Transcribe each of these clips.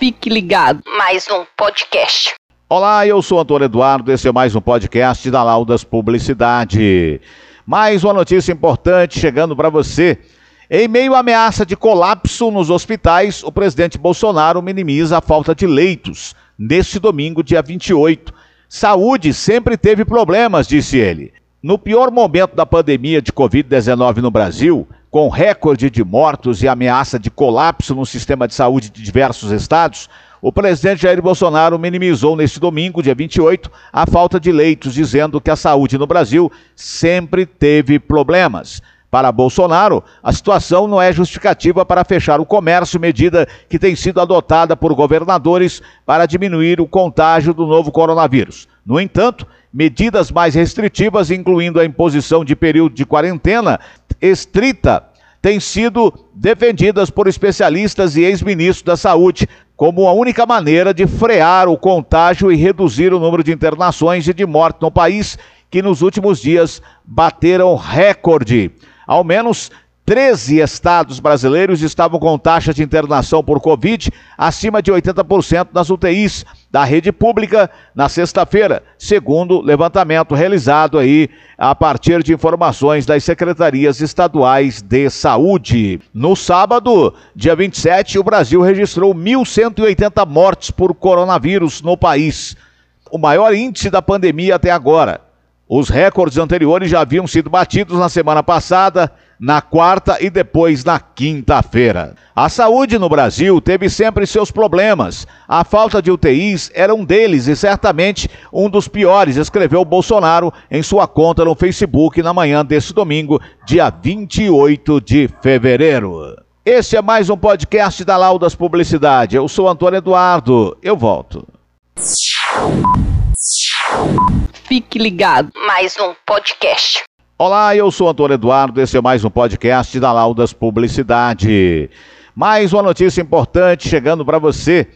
Fique ligado. Mais um podcast. Olá, eu sou Antônio Eduardo, esse é mais um podcast da Laudas Publicidade. Mais uma notícia importante chegando para você. Em meio à ameaça de colapso nos hospitais, o presidente Bolsonaro minimiza a falta de leitos neste domingo, dia 28. Saúde sempre teve problemas, disse ele. No pior momento da pandemia de Covid-19 no Brasil, com recorde de mortos e ameaça de colapso no sistema de saúde de diversos estados, o presidente Jair Bolsonaro minimizou neste domingo, dia 28, a falta de leitos, dizendo que a saúde no Brasil sempre teve problemas. Para Bolsonaro, a situação não é justificativa para fechar o comércio, medida que tem sido adotada por governadores para diminuir o contágio do novo coronavírus. No entanto, medidas mais restritivas, incluindo a imposição de período de quarentena estrita, têm sido defendidas por especialistas e ex-ministros da Saúde como a única maneira de frear o contágio e reduzir o número de internações e de mortes no país, que nos últimos dias bateram recorde. Ao menos 13 estados brasileiros estavam com taxa de internação por Covid acima de 80% nas UTIs da rede pública na sexta-feira, segundo levantamento realizado aí a partir de informações das secretarias estaduais de saúde. No sábado, dia 27, o Brasil registrou 1.180 mortes por coronavírus no país, o maior índice da pandemia até agora. Os recordes anteriores já haviam sido batidos na semana passada, na quarta e depois na quinta-feira. A saúde no Brasil teve sempre seus problemas. A falta de UTIs era um deles e certamente um dos piores, escreveu Bolsonaro em sua conta no Facebook na manhã desse domingo, dia 28 de fevereiro. Este é mais um podcast da Laudas Publicidade. Eu sou Antônio Eduardo. Eu volto. Fique ligado. Mais um podcast. Olá, eu sou Antônio Eduardo, esse é mais um podcast da Laudas Publicidade. Mais uma notícia importante chegando para você.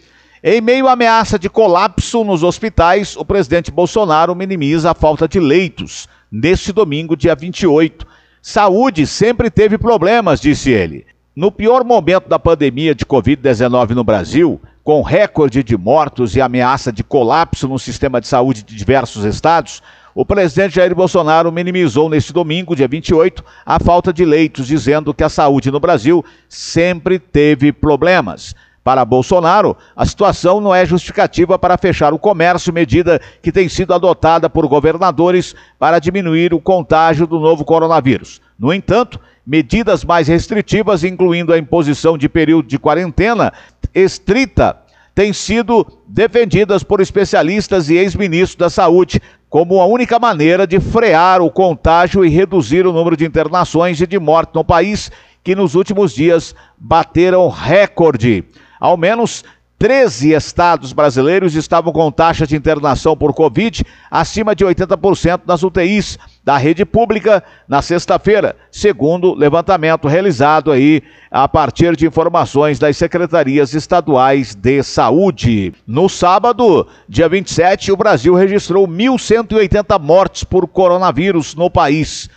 Em meio à ameaça de colapso nos hospitais, o presidente Bolsonaro minimiza a falta de leitos neste domingo, dia 28. Saúde sempre teve problemas, disse ele. No pior momento da pandemia de Covid-19 no Brasil, com recorde de mortos e ameaça de colapso no sistema de saúde de diversos estados, o presidente Jair Bolsonaro minimizou neste domingo, dia 28, a falta de leitos, dizendo que a saúde no Brasil sempre teve problemas. Para Bolsonaro, a situação não é justificativa para fechar o comércio, medida que tem sido adotada por governadores para diminuir o contágio do novo coronavírus. No entanto, medidas mais restritivas, incluindo a imposição de período de quarentena, estrita têm sido defendidas por especialistas e ex-ministros da Saúde como a única maneira de frear o contágio e reduzir o número de internações e de mortes no país, que nos últimos dias bateram recorde. Ao menos 13 estados brasileiros estavam com taxa de internação por Covid acima de 80% nas UTIs da rede pública na sexta-feira, segundo levantamento realizado aí a partir de informações das secretarias estaduais de saúde. No sábado, dia 27, o Brasil registrou 1.180 mortes por coronavírus no país,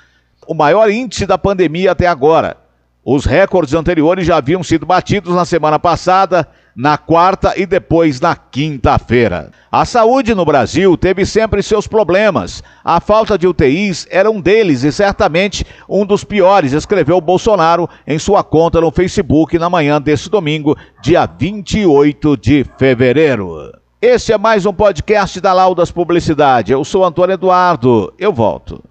o maior índice da pandemia até agora. Os recordes anteriores já haviam sido batidos na semana passada na quarta e depois na quinta-feira. A saúde no Brasil teve sempre seus problemas. A falta de UTIs era um deles e certamente um dos piores, escreveu Bolsonaro em sua conta no Facebook na manhã desse domingo, dia 28 de fevereiro. Este é mais um podcast da Laudas Publicidade. Eu sou Antônio Eduardo. Eu volto.